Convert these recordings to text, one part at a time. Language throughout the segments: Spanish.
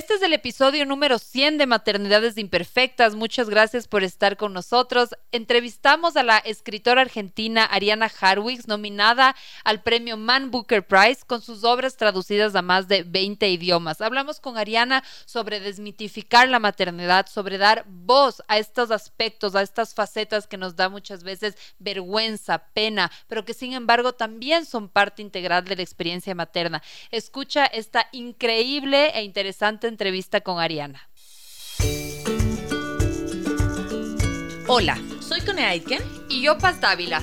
Este es el episodio número 100 de Maternidades Imperfectas. Muchas gracias por estar con nosotros. Entrevistamos a la escritora argentina Ariana Harwicks, nominada al premio Man Booker Prize con sus obras traducidas a más de 20 idiomas. Hablamos con Ariana sobre desmitificar la maternidad, sobre dar voz a estos aspectos, a estas facetas que nos da muchas veces vergüenza, pena, pero que sin embargo también son parte integral de la experiencia materna. Escucha esta increíble e interesante entrevista con Ariana. Hola, soy Cone Aitken y yo Paz Dávila.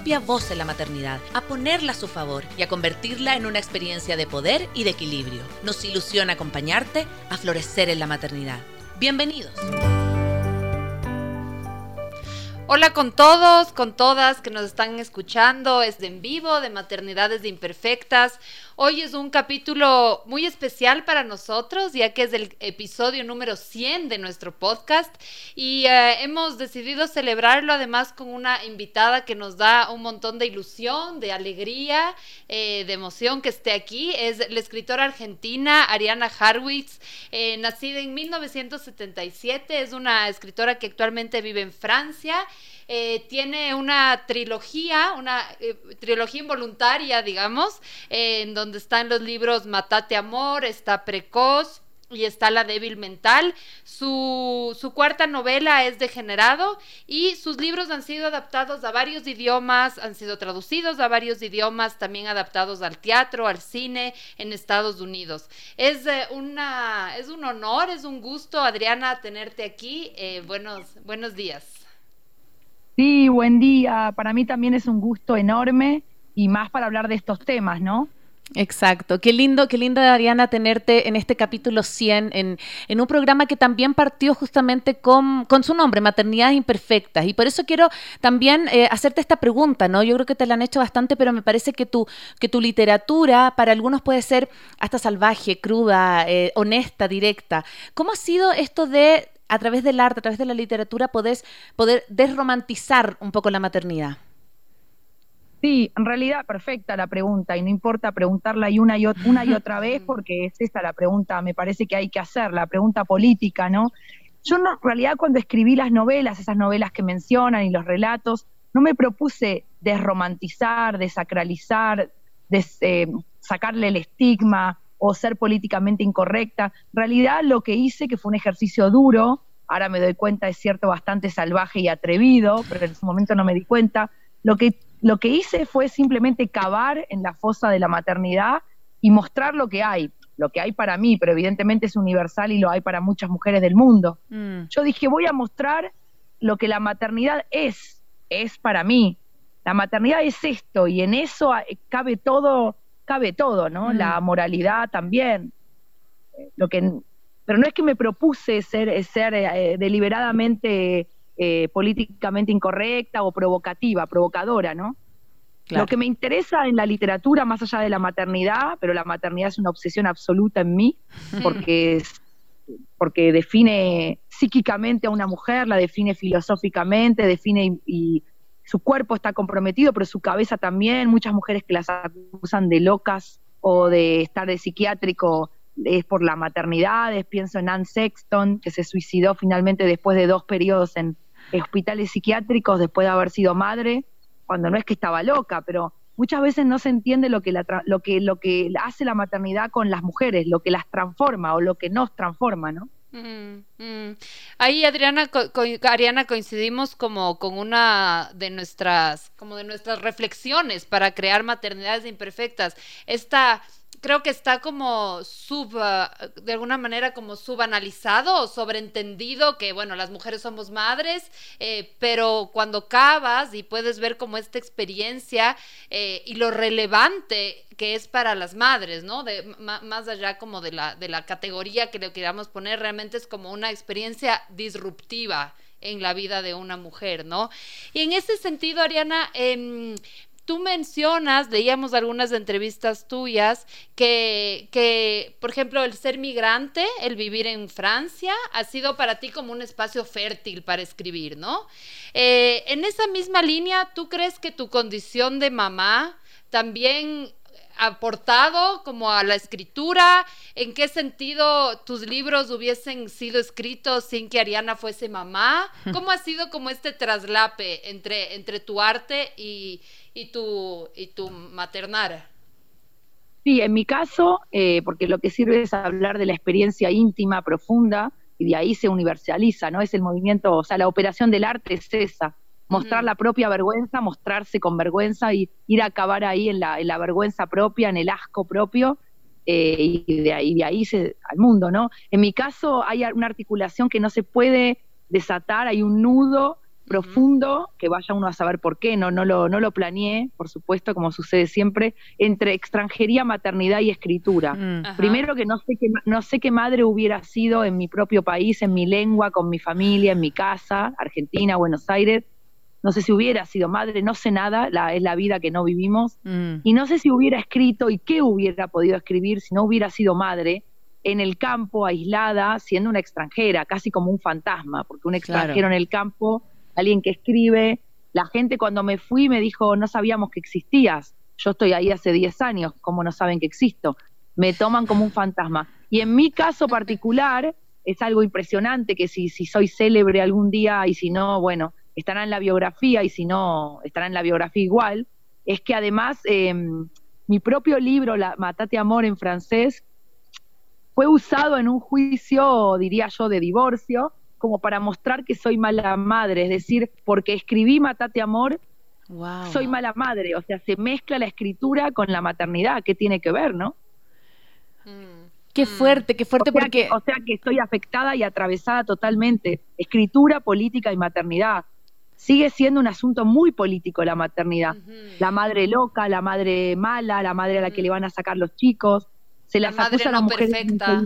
voz en la maternidad, a ponerla a su favor y a convertirla en una experiencia de poder y de equilibrio. Nos ilusiona acompañarte a florecer en la maternidad. Bienvenidos. Hola con todos, con todas que nos están escuchando, es de en vivo, de Maternidades de Imperfectas. Hoy es un capítulo muy especial para nosotros, ya que es el episodio número 100 de nuestro podcast y eh, hemos decidido celebrarlo además con una invitada que nos da un montón de ilusión, de alegría, eh, de emoción que esté aquí. Es la escritora argentina Ariana Harwitz, eh, nacida en 1977, es una escritora que actualmente vive en Francia. Eh, tiene una trilogía, una eh, trilogía involuntaria, digamos, eh, en donde están los libros Matate Amor, está Precoz, y está La débil mental. Su, su, cuarta novela es Degenerado y sus libros han sido adaptados a varios idiomas, han sido traducidos a varios idiomas, también adaptados al teatro, al cine en Estados Unidos. Es, una, es un honor, es un gusto, Adriana, tenerte aquí. buenos, buenos días. Sí, buen día. Para mí también es un gusto enorme y más para hablar de estos temas, ¿no? Exacto, qué lindo, qué lindo, Ariana, tenerte en este capítulo 100, en, un programa que también partió justamente con, con, su nombre, Maternidades Imperfectas. Y por eso quiero también eh, hacerte esta pregunta, ¿no? Yo creo que te la han hecho bastante, pero me parece que tu, que tu literatura para algunos puede ser hasta salvaje, cruda, eh, honesta, directa. ¿Cómo ha sido esto de a través del arte, a través de la literatura, podés poder desromantizar un poco la maternidad? Sí, en realidad perfecta la pregunta y no importa preguntarla y una y, una y otra vez porque es esta la pregunta, me parece que hay que hacer, la pregunta política, ¿no? Yo en realidad cuando escribí las novelas, esas novelas que mencionan y los relatos, no me propuse desromantizar, desacralizar, des, eh, sacarle el estigma, o ser políticamente incorrecta. En realidad lo que hice, que fue un ejercicio duro, ahora me doy cuenta es cierto bastante salvaje y atrevido, pero en ese momento no me di cuenta, lo que, lo que hice fue simplemente cavar en la fosa de la maternidad y mostrar lo que hay, lo que hay para mí, pero evidentemente es universal y lo hay para muchas mujeres del mundo. Mm. Yo dije, voy a mostrar lo que la maternidad es, es para mí. La maternidad es esto y en eso cabe todo cabe todo, ¿no? La moralidad también. Lo que, pero no es que me propuse ser, ser eh, deliberadamente eh, políticamente incorrecta o provocativa, provocadora, ¿no? Lo que me interesa en la literatura, más allá de la maternidad, pero la maternidad es una obsesión absoluta en mí, porque, porque define psíquicamente a una mujer, la define filosóficamente, define y su cuerpo está comprometido, pero su cabeza también. Muchas mujeres que las acusan de locas o de estar de psiquiátrico es por la maternidad. Pienso en Anne Sexton, que se suicidó finalmente después de dos periodos en hospitales psiquiátricos después de haber sido madre, cuando no es que estaba loca, pero muchas veces no se entiende lo que, lo que, lo que hace la maternidad con las mujeres, lo que las transforma o lo que nos transforma, ¿no? Mm, mm. Ahí Adriana, Ariana coincidimos como con una de nuestras, como de nuestras reflexiones para crear maternidades imperfectas. Esta creo que está como sub, ah, de alguna manera como subanalizado o sobreentendido que, bueno, las mujeres somos madres, eh, pero cuando cavas y puedes ver como esta experiencia eh, y lo relevante que es para las madres, ¿no? De, más allá como de la, de la categoría que le queramos poner, realmente es como una experiencia disruptiva en la vida de una mujer, ¿no? Y en ese sentido, Ariana, eh, tú mencionas, leíamos algunas entrevistas tuyas, que, que, por ejemplo, el ser migrante, el vivir en Francia, ha sido para ti como un espacio fértil para escribir, ¿no? Eh, en esa misma línea, ¿tú crees que tu condición de mamá también aportado como a la escritura? ¿En qué sentido tus libros hubiesen sido escritos sin que Ariana fuese mamá? ¿Cómo ha sido como este traslape entre, entre tu arte y, y tu, y tu maternara. Sí, en mi caso, eh, porque lo que sirve es hablar de la experiencia íntima, profunda, y de ahí se universaliza, ¿no? Es el movimiento, o sea, la operación del arte es esa, mostrar la propia vergüenza, mostrarse con vergüenza y ir a acabar ahí en la, en la vergüenza propia, en el asco propio, eh, y de ahí, de ahí se, al mundo, ¿no? En mi caso hay una articulación que no se puede desatar, hay un nudo profundo, que vaya uno a saber por qué, no, no, lo, no lo planeé, por supuesto, como sucede siempre, entre extranjería, maternidad y escritura. Mm. Primero que no sé, qué, no sé qué madre hubiera sido en mi propio país, en mi lengua, con mi familia, en mi casa, Argentina, Buenos Aires. No sé si hubiera sido madre, no sé nada, la, es la vida que no vivimos. Mm. Y no sé si hubiera escrito y qué hubiera podido escribir si no hubiera sido madre en el campo, aislada, siendo una extranjera, casi como un fantasma, porque un extranjero en el campo alguien que escribe. La gente cuando me fui me dijo, no sabíamos que existías. Yo estoy ahí hace 10 años, ¿cómo no saben que existo? Me toman como un fantasma. Y en mi caso particular es algo impresionante que si, si soy célebre algún día y si no, bueno, estará en la biografía y si no, estará en la biografía igual, es que además em, mi propio libro, la Matate Amor en francés, fue usado en un juicio, diría yo, de divorcio, como para mostrar que soy mala madre, es decir, porque escribí Matate Amor, soy mala madre, o sea, se mezcla la escritura con la maternidad, ¿qué tiene que ver, no? Mm. Qué fuerte, qué fuerte porque... o sea que estoy afectada y atravesada totalmente. Escritura, política y maternidad. Sigue siendo un asunto muy político la maternidad. La madre loca, la madre mala, la madre a la que le van a sacar los chicos. Se la las acusa a la mujer. Perfecta.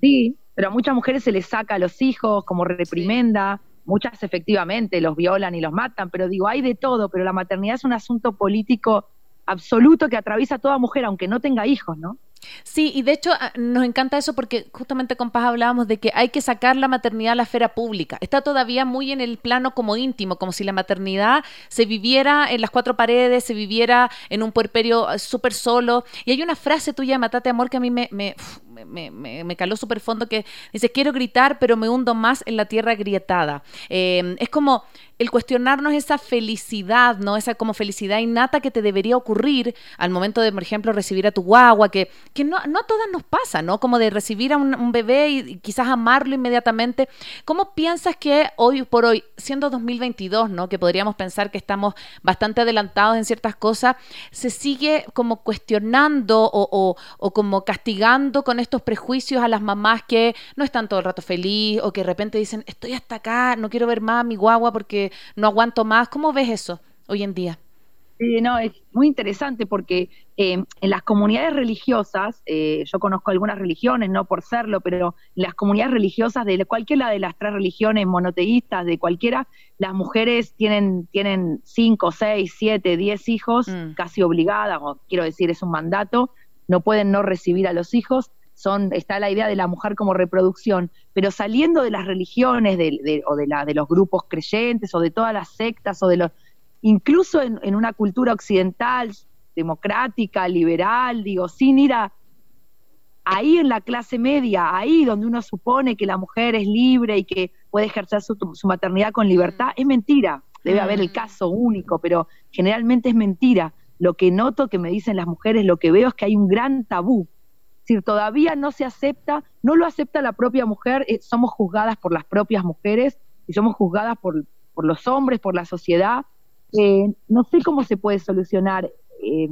Sí, pero a muchas mujeres se les saca a los hijos como reprimenda, muchas efectivamente los violan y los matan, pero digo, hay de todo, pero la maternidad es un asunto político absoluto que atraviesa a toda mujer, aunque no tenga hijos, ¿no? Sí, y de hecho ah, nos encanta eso porque justamente con Paz hablábamos de que hay que sacar la maternidad a la esfera pública. Está todavía muy en el plano como íntimo, como si la maternidad se viviera en las cuatro paredes, se viviera en un puerperio ah, súper solo. Y hay una frase tuya, Matate Amor, que a mí me, me, me, me, caló súper fondo que dice, quiero gritar, pero me hundo más en la tierra agrietada. Em, es como el cuestionarnos esa felicidad, ¿no? Esa como felicidad innata que te debería ocurrir al momento de, por ejemplo, recibir a tu guagua, que, que no, no a todas nos pasa, ¿no? Como de recibir a un, bebé y, quizás amarlo inmediatamente. ¿Cómo piensas que hoy por hoy, siendo 2022, ¿no? Que podríamos pensar que estamos bastante adelantados en ciertas cosas, se sigue como cuestionando o, o como castigando con estos prejuicios a las mamás que no están todo el rato feliz o que de repente dicen, estoy hasta acá, no quiero ver más a mi guagua porque no aguanto más. ¿Cómo ves eso hoy en día? Sí, no, es muy interesante porque eh, en las comunidades religiosas, eh, yo conozco algunas religiones, no por serlo, pero en las comunidades religiosas de cualquiera de las tres religiones monoteístas, de cualquiera, las mujeres tienen, tienen cinco, seis, siete, diez hijos, mm. casi obligadas, o quiero decir, es un mandato, no pueden no recibir a los hijos son, está la idea de la mujer como reproducción, pero saliendo de las religiones o de, la, de los grupos creyentes o de todas las sectas o de los, incluso en, una cultura occidental, democrática, liberal, digo, sin ir a, ahí en la clase media, ahí donde uno supone que la mujer es libre y que puede ejercer su, maternidad con libertad, es mentira. Debe haber el mm. caso único, pero generalmente es mentira. Lo que noto que me dicen las mujeres, lo que veo es que hay un gran tabú si todavía no se acepta, no lo acepta la propia mujer, eh, somos juzgadas por las propias mujeres y somos juzgadas por, por los hombres, por la sociedad. Eh, no sé cómo se puede solucionar. Eh,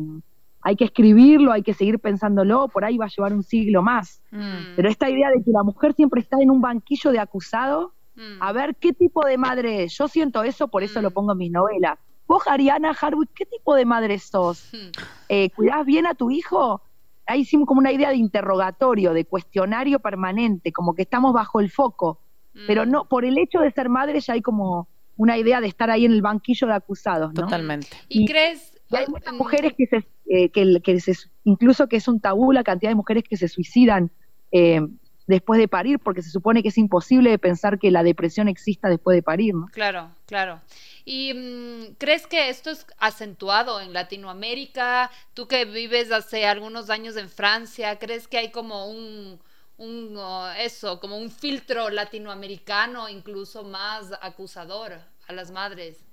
hay que escribirlo, hay que seguir pensándolo, por ahí va a llevar un siglo más. Mm. Pero esta idea de que la mujer siempre está en un banquillo de acusado, Mm. a ver qué tipo de madre es. Yo siento eso, por eso Mm. lo pongo en mis novelas. Vos, Ariana Harwood, ¿qué tipo de madre sos? Mm. Eh, ¿Cuidás bien a tu hijo? Ahí hicimos como una idea de interrogatorio, de cuestionario permanente, como que estamos bajo el foco. Pero Mm. no, por el hecho de ser madre ya hay como una idea de estar ahí en el banquillo de acusados, ¿no? Totalmente. ¿Y y- crees? Y hay muchas mujeres que se, eh, que, que se- incluso que es un tabú la cantidad de mujeres que se suicidan eh, después de parir, porque se supone que es imposible de pensar que la depresión exista después de parir, ¿no? Claro, claro. ¿Y mm, crees que esto es acentuado en Latinoamérica? Tú que vives hace algunos años en Francia, ¿crees que hay como un, un eso, como un filtro latinoamericano incluso más acusador a las madres?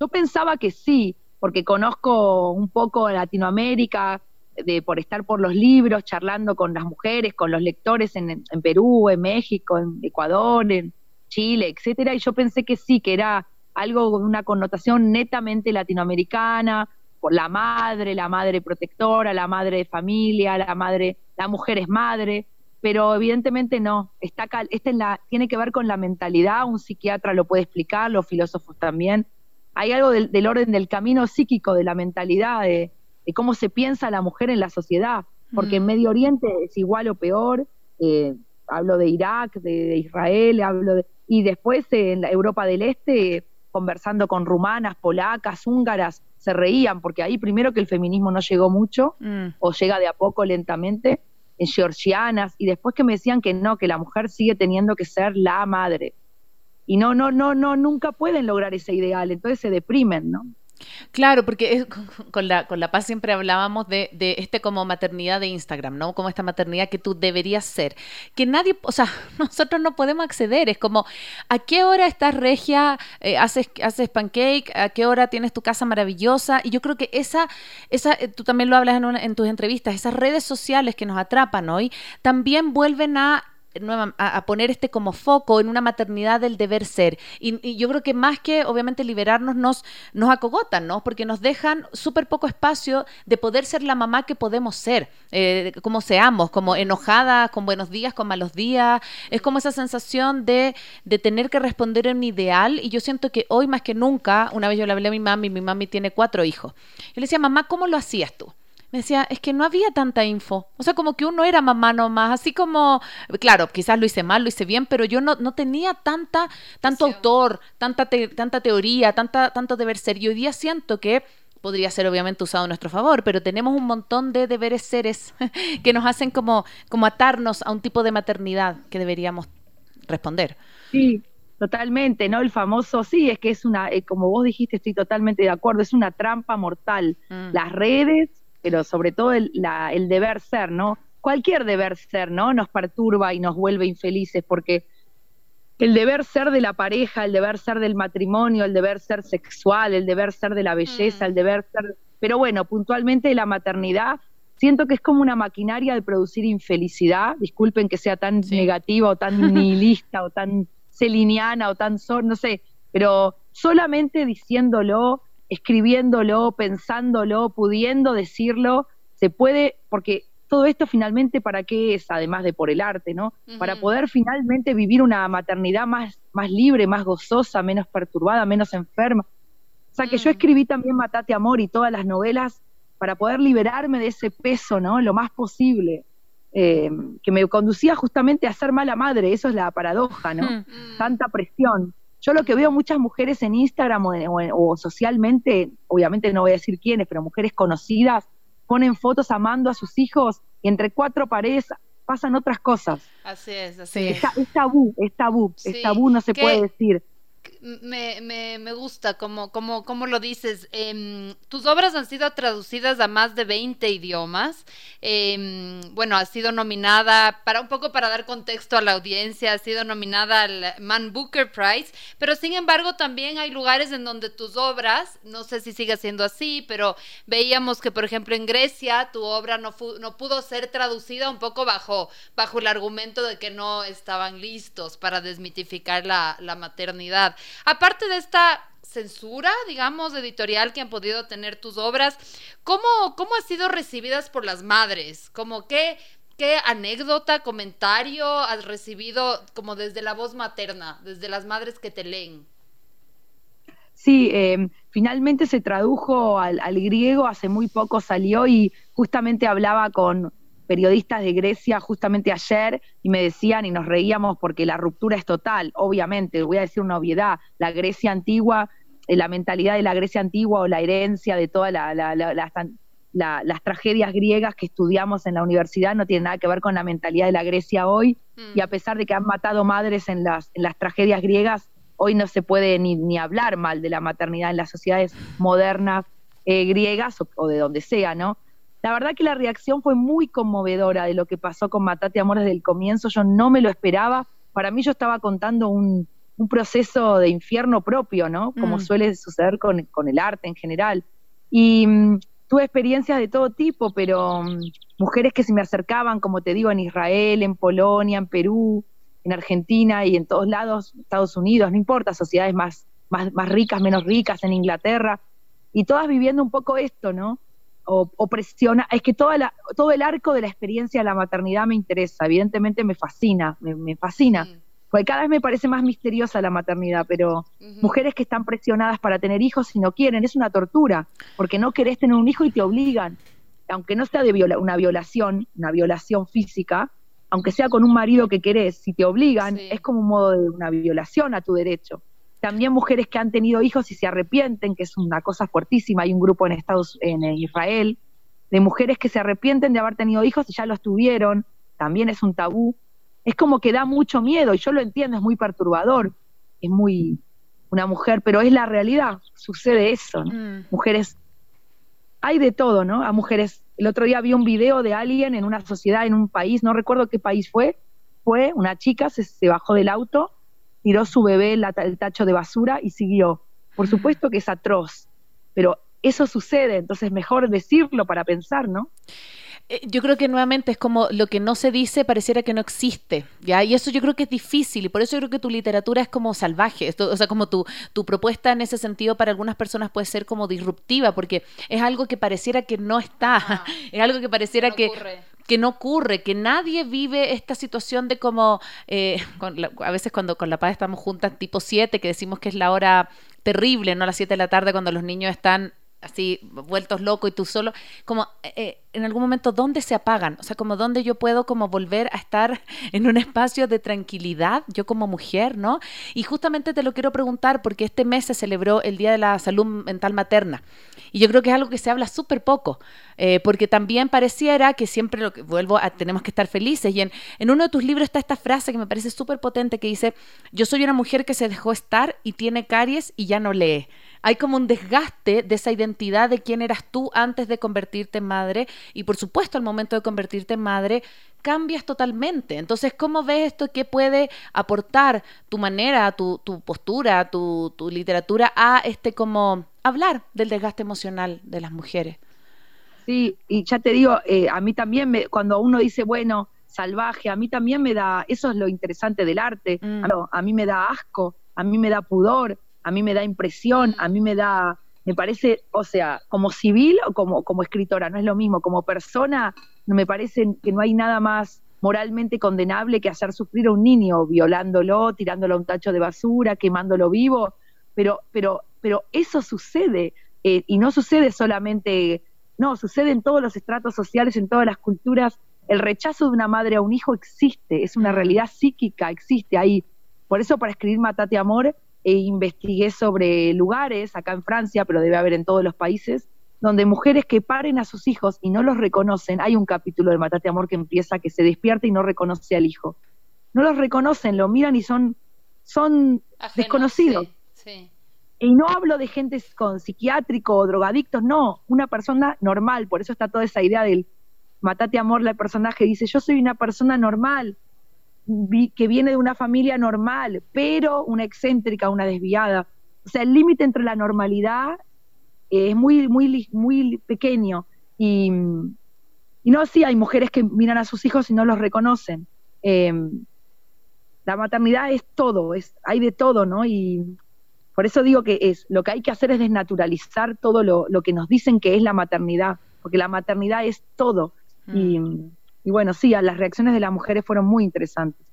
Yo pensaba que sí, porque conozco un poco Latinoamérica, de, por estar por los libros, charlando con las mujeres, con los lectores en, Perú, en México, en Ecuador, en Chile, etcétera, y yo pensé que sí, que era algo con una connotación netamente latinoamericana, por la madre, la madre protectora, la madre de familia, la madre, la mujer es madre, pero evidentemente no, está cal- esta es la, tiene que ver con la mentalidad, un psiquiatra lo puede explicar, los filósofos también, hay algo del, del orden del camino psíquico, de la mentalidad, de, de cómo se piensa la mujer en la sociedad, porque en Mm. Medio Oriente es igual o peor, eh, hablo de Irak, de, de Israel, hablo de, y después eh, en la Europa del Este, conversando con rumanas, polacas, húngaras, se reían, porque ahí primero que el feminismo no llegó mucho, Mm. o llega de a poco lentamente, en georgianas, y después que me decían que no, que la mujer sigue teniendo que ser la madre. Y no, no, no, no, nunca pueden lograr ese ideal, entonces se deprimen, ¿no? Claro, porque con la, con la paz siempre hablábamos de, de este como maternidad de Instagram, ¿no? Como esta maternidad que tú deberías ser. Que nadie, o sea, nosotros no podemos acceder. Es como, ¿a qué hora estás regia? Eh, haces, haces pancake? ¿A qué hora tienes tu casa maravillosa? Y yo creo que esa, esa eh, tú también lo hablas en, una- en tus entrevistas, esas redes sociales que nos atrapan hoy, también vuelven a a, poner este como foco en una maternidad del deber ser. Y, yo creo que más que obviamente liberarnos, nos, nos acogotan, ¿no? Porque nos dejan súper poco espacio de poder ser la mamá que podemos ser, eh, como seamos, como enojadas, con buenos días, con malos días. Es como esa sensación de, de tener que responder en mi ideal. Y yo siento que hoy más que nunca, una vez yo le hablé a mi mami, mi mami tiene cuatro hijos. Yo le decía, mamá, ¿cómo lo hacías tú? Me decía, es que no había tanta info. O sea, como que uno era mamá nomás, así como, claro, quizás lo hice mal, lo hice bien, pero yo no, no tenía tanta, tanto autor, tanta, te- tanta teoría, tanta, tanto deber ser. Y hoy día siento que podría ser obviamente usado a nuestro favor, pero tenemos un montón de deberes seres que nos hacen como, como atarnos a un tipo de maternidad que deberíamos responder. Sí, totalmente, ¿no? El famoso, sí, es que es una, eh, como vos dijiste, estoy totalmente de acuerdo, es una trampa mortal. Mm. Las redes, pero sobre todo el, la- el deber ser, ¿no? Cualquier deber ser, ¿no? Nos perturba y nos vuelve infelices porque el deber ser de la pareja, el deber ser del matrimonio, el deber ser sexual, el deber ser de la belleza, Mm. el deber ser... Pero bueno, puntualmente la maternidad, siento que es como una maquinaria de producir infelicidad, disculpen que sea tan Sí. negativa o tan nihilista o tan celiniana o tan... so- no sé, pero solamente diciéndolo, escribiéndolo, pensándolo, pudiendo decirlo, se puede, porque todo esto finalmente para qué es, además de por el arte, ¿no? Para poder finalmente vivir una maternidad más, más libre, más gozosa, menos perturbada, menos enferma. O sea que yo Mm. escribí también Matate Amor y todas las novelas para poder liberarme de ese peso, ¿no? Lo más posible. eh, que me conducía justamente a ser mala madre, eso es la paradoja, ¿no? Tanta presión. Yo lo que veo muchas mujeres en Instagram o, en- o en- o socialmente, obviamente no voy a decir quiénes, pero mujeres conocidas, ponen fotos amando a sus hijos y entre cuatro paredes pasan otras cosas. Así es, así Sí. es. Es, ta- es tabú, es tabú, Sí, es tabú, no se puede decir. Me, me, gusta como, como, como lo dices. Em, tus obras han sido traducidas a más de 20 idiomas. Em, bueno, has sido nominada, para un poco para dar contexto a la audiencia, has sido nominada al Man Booker Prize, pero sin embargo también hay lugares en donde tus obras, no sé si sigue siendo así, pero veíamos que por ejemplo en Grecia tu obra no, no pudo ser traducida un poco bajo, bajo el argumento de que no estaban listos para desmitificar la, la maternidad. Aparte de esta censura, digamos, editorial que han podido tener tus obras. ¿Cómo, cómo han sido recibidas por las madres? Como qué, qué anécdota, comentario has recibido como desde la voz materna, desde las madres que te leen? Sí, em, finalmente se tradujo al, griego, hace muy poco salió y justamente hablaba con periodistas de Grecia justamente ayer y me decían y nos reíamos porque la ruptura es total, obviamente, voy a decir una obviedad, la Grecia antigua, eh, la mentalidad de la Grecia antigua o la herencia de todas las tragedias griegas que estudiamos en la universidad no tiene nada que ver con la mentalidad de la Grecia hoy y a mm. pesar de que han matado madres en las, en las tragedias griegas, hoy no se puede ni, ni hablar mal de la maternidad en las sociedades modernas eh, griegas o, de donde sea, ¿no? La verdad que la reacción fue muy conmovedora de lo que pasó con Matate Amor desde el comienzo, yo no me lo esperaba, para mí yo estaba contando un, un proceso de infierno propio, ¿no? Como mm. suele suceder con, con, el arte en general. Y mm, tuve experiencias de todo tipo, pero mm, mujeres que se me acercaban, como te digo, en Israel, en Polonia, en Perú, en Argentina y en todos lados, Estados Unidos, no importa, sociedades más, más, más ricas, menos ricas, en Inglaterra, y todas viviendo un poco esto, ¿no? O, presiona, es que toda la, todo el arco de la experiencia de la maternidad me interesa, evidentemente me fascina, me, fascina, porque cada vez me parece más misteriosa la maternidad, pero mujeres que están presionadas para tener hijos y no quieren, es una tortura, porque no querés tener un hijo y te obligan, aunque no sea de una violación, una violación física, aunque sea con un marido que querés, si te obligan, es como un modo de una violación a tu derecho. También mujeres que han tenido hijos y se arrepienten, que es una cosa fuertísima. Hay un grupo en Estados en Israel de mujeres que se arrepienten de haber tenido hijos y ya los tuvieron. También es un tabú. Es como que da mucho miedo y yo lo entiendo, es muy perturbador. Es muy una mujer, pero es la realidad. Sucede eso. Mm. Mujeres hay de todo, ¿no? A mujeres el otro día vi un video de alguien en una sociedad, en un país, no recuerdo qué país fue, fue una chica, se, bajó del auto, tiró su bebé el tacho de basura y siguió. Por supuesto que es atroz, pero eso sucede, entonces mejor decirlo para pensar, ¿no? Eh, yo creo que nuevamente es como lo que no se dice pareciera que no existe, ¿ya? Y eso yo creo que es difícil y por eso yo creo que tu literatura es como salvaje, o sea, como tu, tu propuesta en ese sentido para algunas personas puede ser como disruptiva porque es algo que pareciera que no está, es algo que pareciera que... que no ocurre, que nadie vive esta situación de como, eh, a veces cuando con la paz estamos juntas tipo 7, que decimos que es la hora terrible, ¿no? Las 7 de la tarde cuando los niños están así vueltos locos y tú solo, como eh, eh, en algún momento, ¿dónde se apagan? O sea, como dónde yo puedo como volver a estar en un espacio de tranquilidad, yo como mujer, ¿no? Y justamente te lo quiero preguntar porque este mes se celebró el Día de la Salud Mental Materna y yo creo que es algo que se habla súper poco, eh, porque también pareciera que siempre lo que vuelvo a tenemos que estar felices y en, en uno de tus libros está esta frase que me parece súper potente que dice, yo soy una mujer que se dejó estar y tiene caries y ya no lee hay como un desgaste de esa identidad de quién eras tú antes de convertirte en madre y por supuesto al momento de convertirte en madre cambias totalmente. Entonces, ¿cómo ves esto? ¿Qué puede aportar tu manera, tu, tu postura, tu, tu literatura a este como hablar del desgaste emocional de las mujeres? Sí, y ya te digo, eh, a mí también, me, cuando uno dice, bueno, salvaje, a mí también me da, eso es lo interesante del arte, mm. a mí me da asco, a mí me da pudor, a mí me da impresión, a mí me da, me parece, o sea, como civil o como, como escritora, no es lo mismo, como persona, me parece que no hay nada más moralmente condenable que hacer sufrir a un niño, violándolo, tirándolo a un tacho de basura, quemándolo vivo, pero, pero, pero eso sucede, eh, y no sucede solamente, no, sucede en todos los estratos sociales, en todas las culturas, el rechazo de una madre a un hijo existe, es una realidad psíquica, existe ahí. Por eso para escribir Matate Amor e investigué sobre lugares, acá en Francia, pero debe haber en todos los países, donde mujeres que paren a sus hijos y no los reconocen, hay un capítulo de Matate Amor que empieza que se despierta y no reconoce al hijo. No los reconocen, lo miran y son, son desconocidos. Y no hablo de gente con psiquiátrico o drogadictos, no, una persona normal, por eso está toda esa idea del Matate Amor, el personaje dice, yo soy una persona normal, que viene de una familia normal, pero una excéntrica, una desviada. O sea, el límite entre la normalidad es muy, muy, muy pequeño. Y, no, sí, hay mujeres que miran a sus hijos y no los reconocen. Em, la maternidad es todo, es, hay de todo, ¿no? Y por eso digo que es, lo que hay que hacer es desnaturalizar todo lo, que nos dicen que es la maternidad, porque la maternidad es todo. Y, mm. bueno, sí, las reacciones de las mujeres fueron muy interesantes.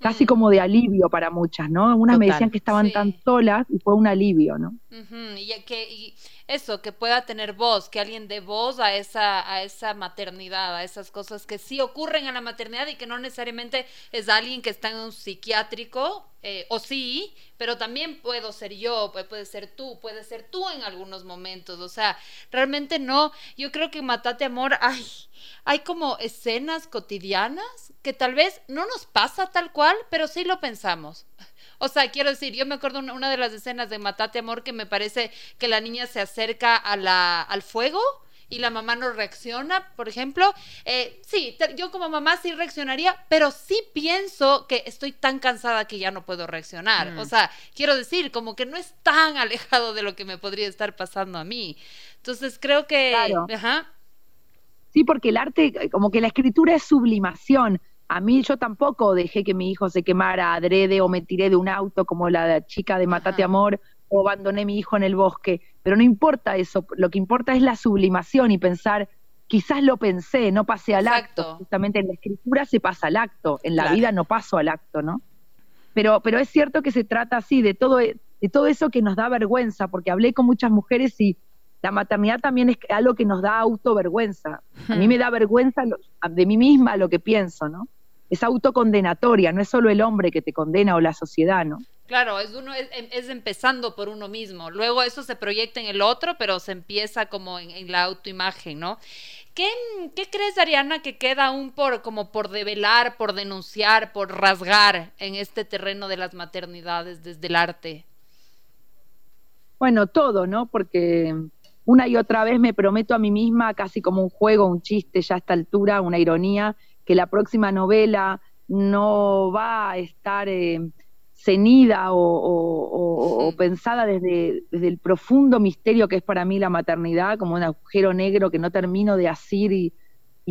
Casi mm. como de alivio para muchas, ¿no? Algunas me decían que estaban tan solas y fue un alivio, ¿no? y, que, eso, que pueda tener voz, que alguien dé voz a esa, a esa maternidad, a esas cosas que sí ocurren en la maternidad y que no necesariamente es alguien que está en un psiquiátrico, eh, o sí, pero también puedo ser yo, puede ser tú, puede ser tú en algunos momentos, o sea, realmente no, yo creo que Matate Amor, hay, hay como escenas cotidianas que tal vez no nos pasa tal cual, pero sí lo pensamos. O sea, quiero decir, yo me acuerdo una, de las escenas de Matate Amor que me parece que la niña se acerca a la, al fuego y la mamá no reacciona, por ejemplo. Eh, sí, yo como mamá sí reaccionaría, pero sí pienso que estoy tan cansada que ya no puedo reaccionar. O sea, quiero decir, como que no es tan alejado de lo que me podría estar pasando a mí. Entonces creo que... Ajá. Sí, porque el arte, como que la escritura es sublimación. A mí yo tampoco dejé que mi hijo se quemara adrede o me tiré de un auto como la chica de Matate Amor o abandoné mi hijo en el bosque. Pero no importa eso, lo que importa es la sublimación y pensar, quizás lo pensé, no pasé al acto. Justamente en la escritura se pasa al acto, en la vida no paso al acto, ¿no? Pero, pero es cierto que se trata así, de todo, de todo eso que nos da vergüenza, porque hablé con muchas mujeres y la maternidad también es algo que nos da autovergüenza. A mí me da vergüenza de mí misma lo que pienso, ¿no? Es autocondenatoria, no es solo el hombre que te condena o la sociedad, ¿no? Claro, es, uno, es, empezando por uno mismo. Luego eso se proyecta en el otro, pero se empieza como en, la autoimagen, ¿no? ¿Qué, ¿Qué, crees, Ariana, que queda aún por, como por develar, por denunciar, por rasgar en este terreno de las maternidades desde el arte? Bueno, todo, ¿no? Porque una y otra vez me prometo a mí misma, casi como un juego, un chiste ya a esta altura, una ironía, que la próxima novela no va a estar eh, cenida o, pensada desde, el profundo misterio que es para mí la maternidad, como un agujero negro que no termino de asir y,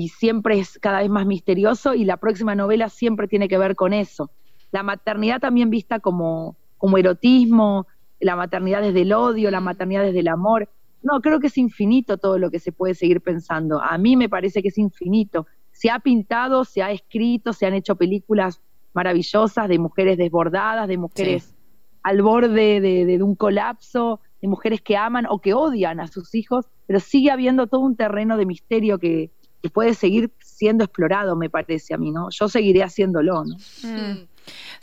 siempre es cada vez más misterioso y la próxima novela siempre tiene que ver con eso. La maternidad también vista como, como erotismo, la maternidad desde el odio, la maternidad desde el amor. No, creo que es infinito todo lo que se puede seguir pensando. A mí me parece que es infinito se ha pintado, se ha escrito, se han hecho películas maravillosas de mujeres desbordadas, de mujeres al borde de, un colapso, de mujeres que aman o que odian a sus hijos, pero sigue habiendo todo un terreno de misterio que, puede seguir siendo explorado, me parece a mí, ¿no? Yo seguiré haciéndolo, ¿no? Mm.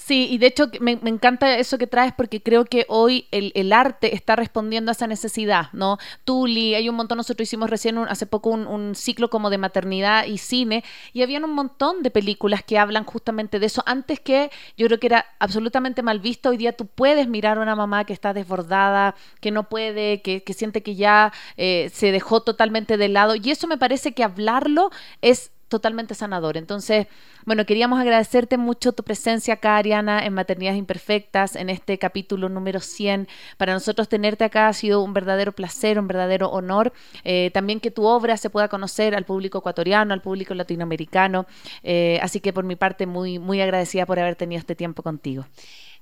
Sí, y de hecho me, encanta eso que traes porque creo que hoy el, arte está respondiendo a esa necesidad, ¿no? Tuli, hay un montón, nosotros hicimos recién hace poco un, ciclo como de maternidad y cine y habían un montón de películas que hablan justamente de eso. Antes que yo creo que era absolutamente mal visto, hoy día tú puedes mirar a una mamá que está desbordada, que no puede, que, siente que ya eh, se dejó totalmente de lado y eso me parece que hablarlo es totalmente sanador. Entonces, bueno, queríamos agradecerte mucho tu presencia acá, Ariana, en Maternidades Imperfectas, en este capítulo número 100. Para nosotros tenerte acá ha sido un verdadero placer, un verdadero honor. Eh, también que tu obra se pueda conocer al público ecuatoriano, al público latinoamericano. Eh, así que por mi parte, muy, muy agradecida por haber tenido este tiempo contigo.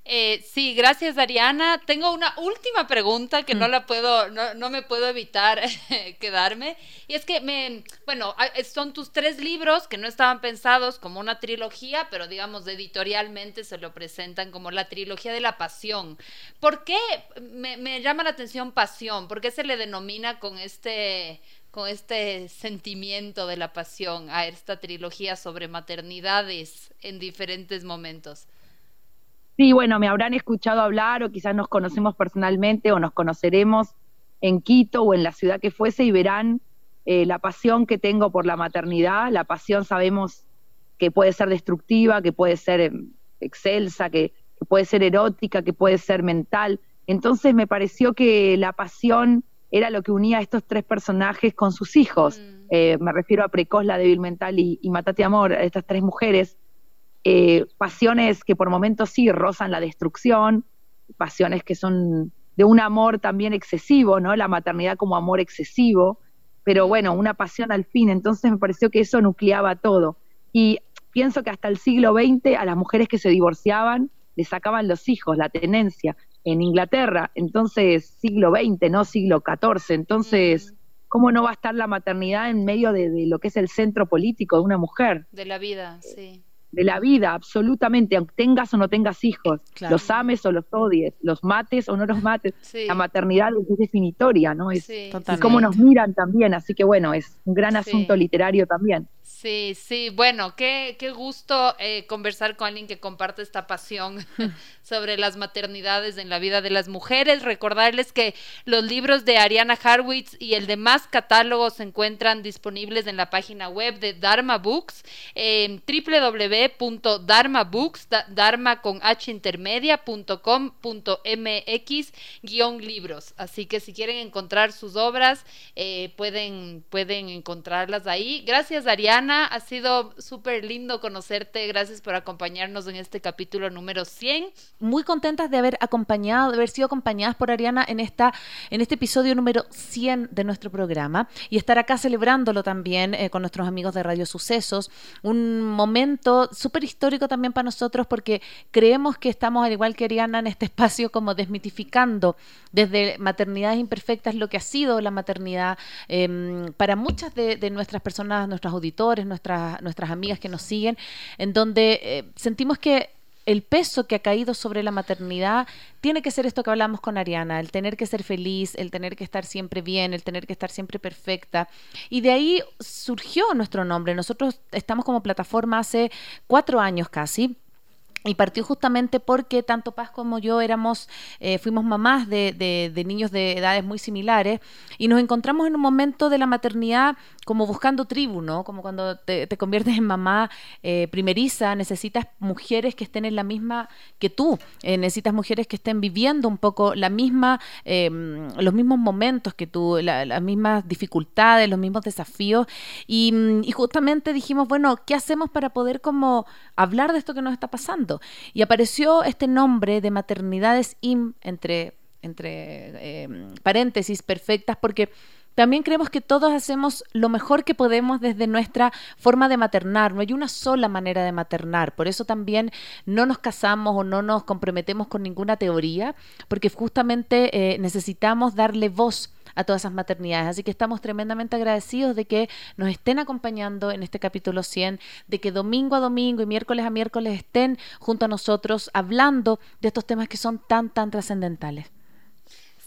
Eh, sí, gracias Ariana. Tengo una última pregunta que no mm. la puedo, no, me puedo evitar quedarme. Y es que me, bueno, son tus tres libros que no estaban pensados como una trilogía, pero digamos editorialmente se lo presentan como la trilogía de la pasión. ¿Por qué me, me llama la atención pasión? ¿Por qué se le denomina con este con este sentimiento de la pasión a esta trilogía sobre maternidades en diferentes momentos? Sí, bueno, me habrán escuchado hablar o quizás nos conocemos personalmente o nos conoceremos en Quito o en la ciudad que fuese y verán eh, la pasión que tengo por la maternidad. La pasión sabemos que puede ser destructiva, que puede ser em, excelsa, que, puede ser erótica, que puede ser mental. Entonces me pareció que la pasión era lo que unía a estos tres personajes con sus hijos. Mm. Eh, me refiero a Precoz, la débil mental y, y Matate Amor, estas tres mujeres eh, pasiones que por momentos sí rozan la destrucción, pasiones que son de un amor también excesivo, ¿no? La maternidad como amor excesivo, pero bueno, una pasión al fin, entonces me pareció que eso nucleaba todo. Y pienso que hasta el siglo XX a las mujeres que se divorciaban les sacaban los hijos, la tenencia. en Inglaterra, entonces siglo XX, no siglo XIV, entonces, ¿cómo no va a estar la maternidad en medio de, lo que es el centro político de una mujer? De la vida, sí. De la vida, absolutamente, aunque tengas o no tengas hijos, los ames o los odies, los mates o no los mates, la maternidad es definitoria, ¿no? Es, y cómo nos miran también, así que bueno, es un gran asunto literario también. Sí, sí, bueno, qué, qué gusto eh, conversar con alguien que comparte esta pasión sobre las maternidades en la vida de las mujeres. Recordarles que los libros de Ariana Harwitz y el demás catálogo se encuentran disponibles en la página web de Dharma Books, en www.dharmabooks, dharma con h intermedia.com.mx guion libros. Así que si quieren encontrar sus obras, eh, pueden, pueden encontrarlas ahí. Gracias, Ariana ha sido súper lindo conocerte. Gracias por acompañarnos en este capítulo número 100. Muy contentas de haber acompañado, de haber sido acompañadas por Ariana en, esta, en este episodio número 100 de nuestro programa y estar acá celebrándolo también eh, con nuestros amigos de Radio Sucesos. Un momento súper histórico también para nosotros porque creemos que estamos, al igual que Ariana, en este espacio como desmitificando desde maternidades imperfectas lo que ha sido la maternidad em, para muchas de, de nuestras personas, nuestros auditores nuestras, nuestras amigas que nos siguen, en donde eh, sentimos que el peso que ha caído sobre la maternidad tiene que ser esto que hablamos con Ariana, el tener que ser feliz, el tener que estar siempre bien, el tener que estar siempre perfecta. Y de ahí surgió nuestro nombre. Nosotros estamos como plataforma hace cuatro años casi y partió justamente porque tanto Paz como yo éramos, eh, fuimos mamás de, de, niños de edades muy similares y nos encontramos en un momento de la maternidad como buscando tribu, ¿no? Como cuando te, conviertes en mamá eh, primeriza, necesitas mujeres que estén en la misma que tú, eh, necesitas mujeres que estén viviendo un poco la misma, em, los mismos momentos que tú, las mismas dificultades, los mismos desafíos y, y justamente dijimos, bueno, ¿qué hacemos para poder como hablar de esto que nos está pasando? Y apareció este nombre de maternidades IM entre, entre eh, paréntesis perfectas porque también creemos que todos hacemos lo mejor que podemos desde nuestra forma de maternar. No hay una sola manera de maternar. Por eso también no nos casamos o no nos comprometemos con ninguna teoría, porque justamente eh, necesitamos darle voz a todas esas maternidades. Así que estamos tremendamente agradecidos de que nos estén acompañando en este capítulo 100, de que domingo a domingo y miércoles a miércoles estén junto a nosotros hablando de estos temas que son tan, tan trascendentales.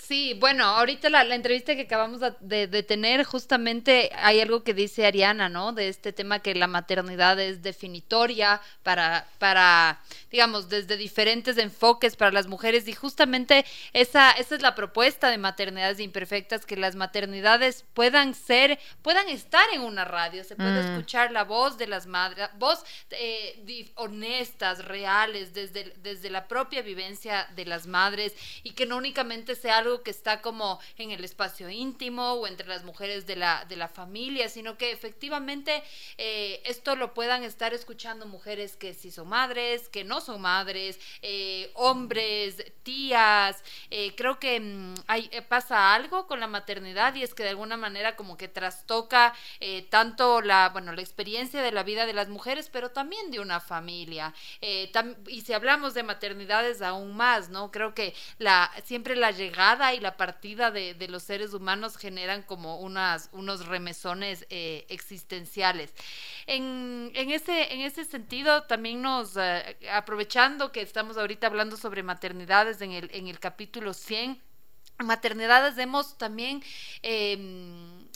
Sí, bueno, ahorita la, entrevista que acabamos de, tener, justamente hay algo que dice Ariana, ¿no? De este tema que la maternidad es definitoria para, para digamos, desde diferentes enfoques para las mujeres y justamente esa, esa es la propuesta de maternidades imperfectas, que las maternidades puedan ser, puedan estar en una radio, se puede mm. escuchar la voz de las madres, voz eh, honestas, reales, desde, desde la propia vivencia de las madres y que no únicamente sea algo que está como en el espacio íntimo o entre las mujeres de la, de la familia, sino que efectivamente eh, esto lo puedan estar escuchando mujeres que sí son madres, que no son madres, eh, hombres, tías. Eh, creo que mm, pasa algo con la maternidad y es que de alguna manera como que trastoca tanto la, bueno, la experiencia de la vida de las mujeres, pero también de una familia. y si hablamos de maternidades aún más, ¿no? Creo que siempre la llegada y la partida de, los seres humanos generan como unas, unos remesones eh, existenciales. En, ese, en ese sentido, también nos, eh, aprovechando que estamos ahorita hablando sobre maternidades en el, en el capítulo 100, maternidades hemos también... Em,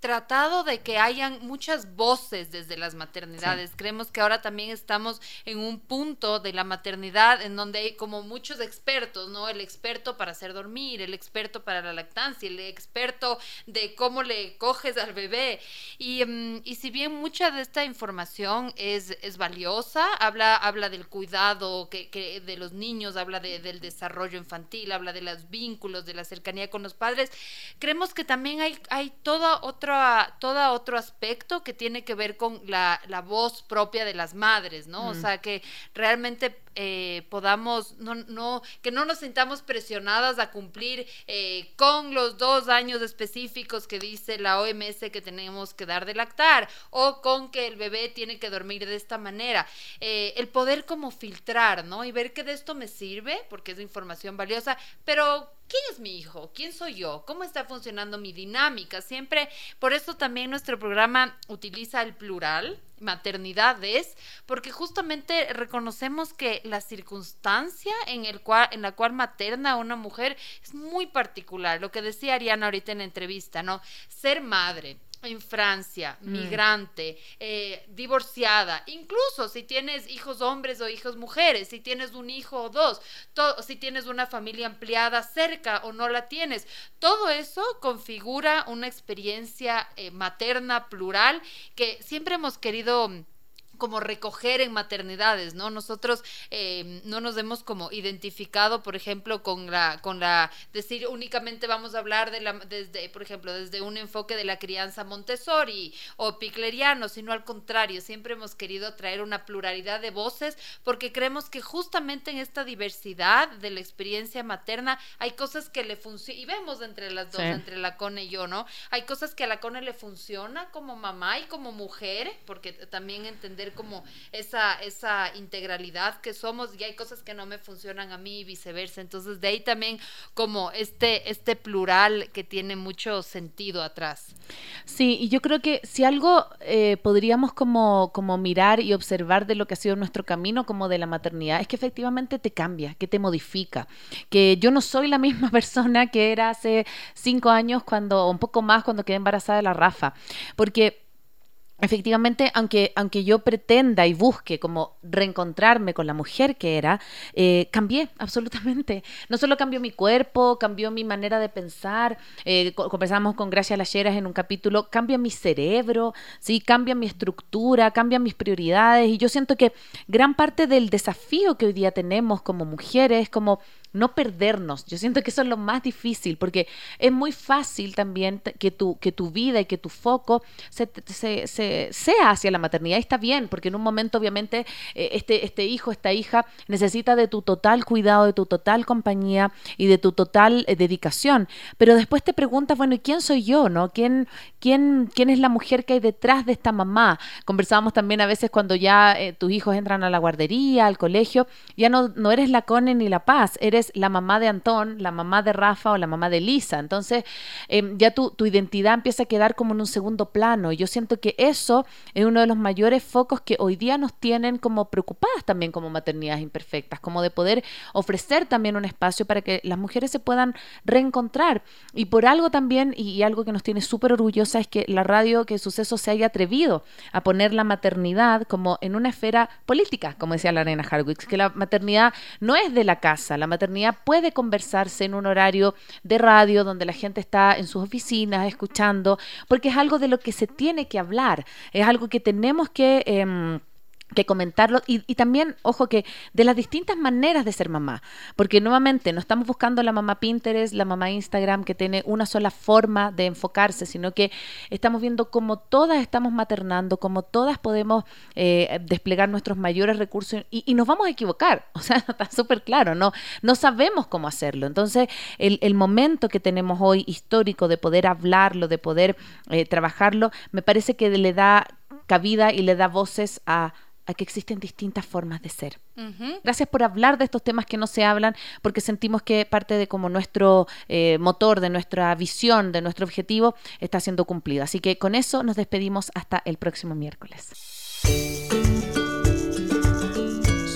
tratado de que hayan muchas voces desde las maternidades. Creemos que ahora también estamos en un punto de la maternidad en donde hay como muchos expertos, ¿no? El experto para hacer dormir, el experto para la lactancia, el experto de cómo le coges al bebé. Y, mm, y si bien mucha de esta información es, es valiosa, habla, habla del cuidado que, que de los niños, habla de, del desarrollo infantil, habla de los vínculos, de la cercanía con los padres, creemos que también hay, hay toda otra otro, todo otro aspecto que tiene que ver con la, la voz propia de las madres, ¿no? O mm. sea, que realmente eh, podamos, no, no, que no nos sintamos presionadas a cumplir eh, con los dos años específicos que dice la OMS que tenemos que dar de lactar o con que el bebé tiene que dormir de esta manera. Eh, el poder como filtrar, ¿no? Y ver que de esto me sirve, porque es información valiosa, pero ¿quién es mi hijo? ¿Quién soy yo? ¿Cómo está funcionando mi dinámica? Siempre, por eso también nuestro programa utiliza el plural, maternidades, porque justamente reconocemos que la circunstancia en, el cual, en la cual materna una mujer es muy particular. Lo que decía Ariana ahorita en la entrevista, ¿no? Ser madre, en Francia, mm. migrante, eh, divorciada, incluso si tienes hijos hombres o hijos mujeres, si tienes un hijo o dos, si tienes una familia ampliada cerca o no la tienes, todo eso configura una experiencia eh, materna plural que siempre hemos querido como recoger en maternidades, ¿no? Nosotros eh, no nos hemos como identificado, por ejemplo, con la, con la, decir únicamente vamos a hablar de la, desde, por ejemplo, desde un enfoque de la crianza Montessori o Picleriano, sino al contrario, siempre hemos querido traer una pluralidad de voces porque creemos que justamente en esta diversidad de la experiencia materna hay cosas que le funcionan, y vemos entre las dos, entre la Cone y yo, ¿no? Hay cosas que a la Cone le funciona como mamá y como mujer, porque también entender como esa, esa integralidad que somos y hay cosas que no me funcionan a mí y viceversa. Entonces de ahí también como este, este plural que tiene mucho sentido atrás. Sí, y yo creo que si algo eh, podríamos como, como mirar y observar de lo que ha sido nuestro camino como de la maternidad, es que efectivamente te cambia, que te modifica, que yo no soy la misma persona que era hace cinco años cuando, o un poco más cuando quedé embarazada de la Rafa, porque efectivamente, aunque, aunque yo pretenda y busque como reencontrarme con la mujer que era, eh, cambié absolutamente. No solo cambió mi cuerpo, cambió mi manera de pensar, eh, conversamos con Gracia Lacheras en un capítulo, cambia mi cerebro, ¿sí? cambia mi estructura, cambia mis prioridades y yo siento que gran parte del desafío que hoy día tenemos como mujeres, como no perdernos. Yo siento que eso es lo más difícil, porque es muy fácil también que tu, que tu vida y que tu foco se, sea hacia la maternidad. Está bien, porque en un momento obviamente eh, este, este hijo, esta hija necesita de tu total cuidado, de tu total compañía y de tu total eh, dedicación. Pero después te preguntas, bueno, ¿y quién soy yo? ¿no? ¿Quién, quién, quién es la mujer que hay detrás de esta mamá? Conversábamos también a veces cuando ya eh, tus hijos entran a la guardería, al colegio, ya no, no eres la Cone ni la Paz, eres la mamá de Antón, la mamá de Rafa o la mamá de Lisa. Entonces, em, ya tu, tu, identidad empieza a quedar como en un segundo plano. Y yo siento que eso es uno de los mayores focos que hoy día nos tienen como preocupadas también como maternidades imperfectas, como de poder ofrecer también un espacio para que las mujeres se puedan reencontrar. Y por algo también, y, algo que nos tiene súper orgullosa, es que la radio, que Suceso se haya atrevido a poner la maternidad como en una esfera política, como decía la Lorena Harwitz, que la maternidad no es de la casa, la maternidad puede conversarse en un horario de radio donde la gente está en sus oficinas escuchando, porque es algo de lo que se tiene que hablar, es algo que tenemos que... Em, que comentarlo y, también, ojo, que de las distintas maneras de ser mamá, porque nuevamente no estamos buscando la mamá Pinterest, la mamá Instagram que tiene una sola forma de enfocarse, sino que estamos viendo cómo todas estamos maternando, cómo todas podemos eh, desplegar nuestros mayores recursos y, nos vamos a equivocar, o sea, está súper claro, no, no sabemos cómo hacerlo. Entonces, el, momento que tenemos hoy histórico de poder hablarlo, de poder eh, trabajarlo, me parece que le da cabida y le da voces a a que existen distintas formas de ser. Gracias por hablar de estos temas que no se hablan, porque sentimos que parte de como nuestro eh, motor, de nuestra visión, de nuestro objetivo, está siendo cumplido. Así que con eso nos despedimos hasta el próximo miércoles.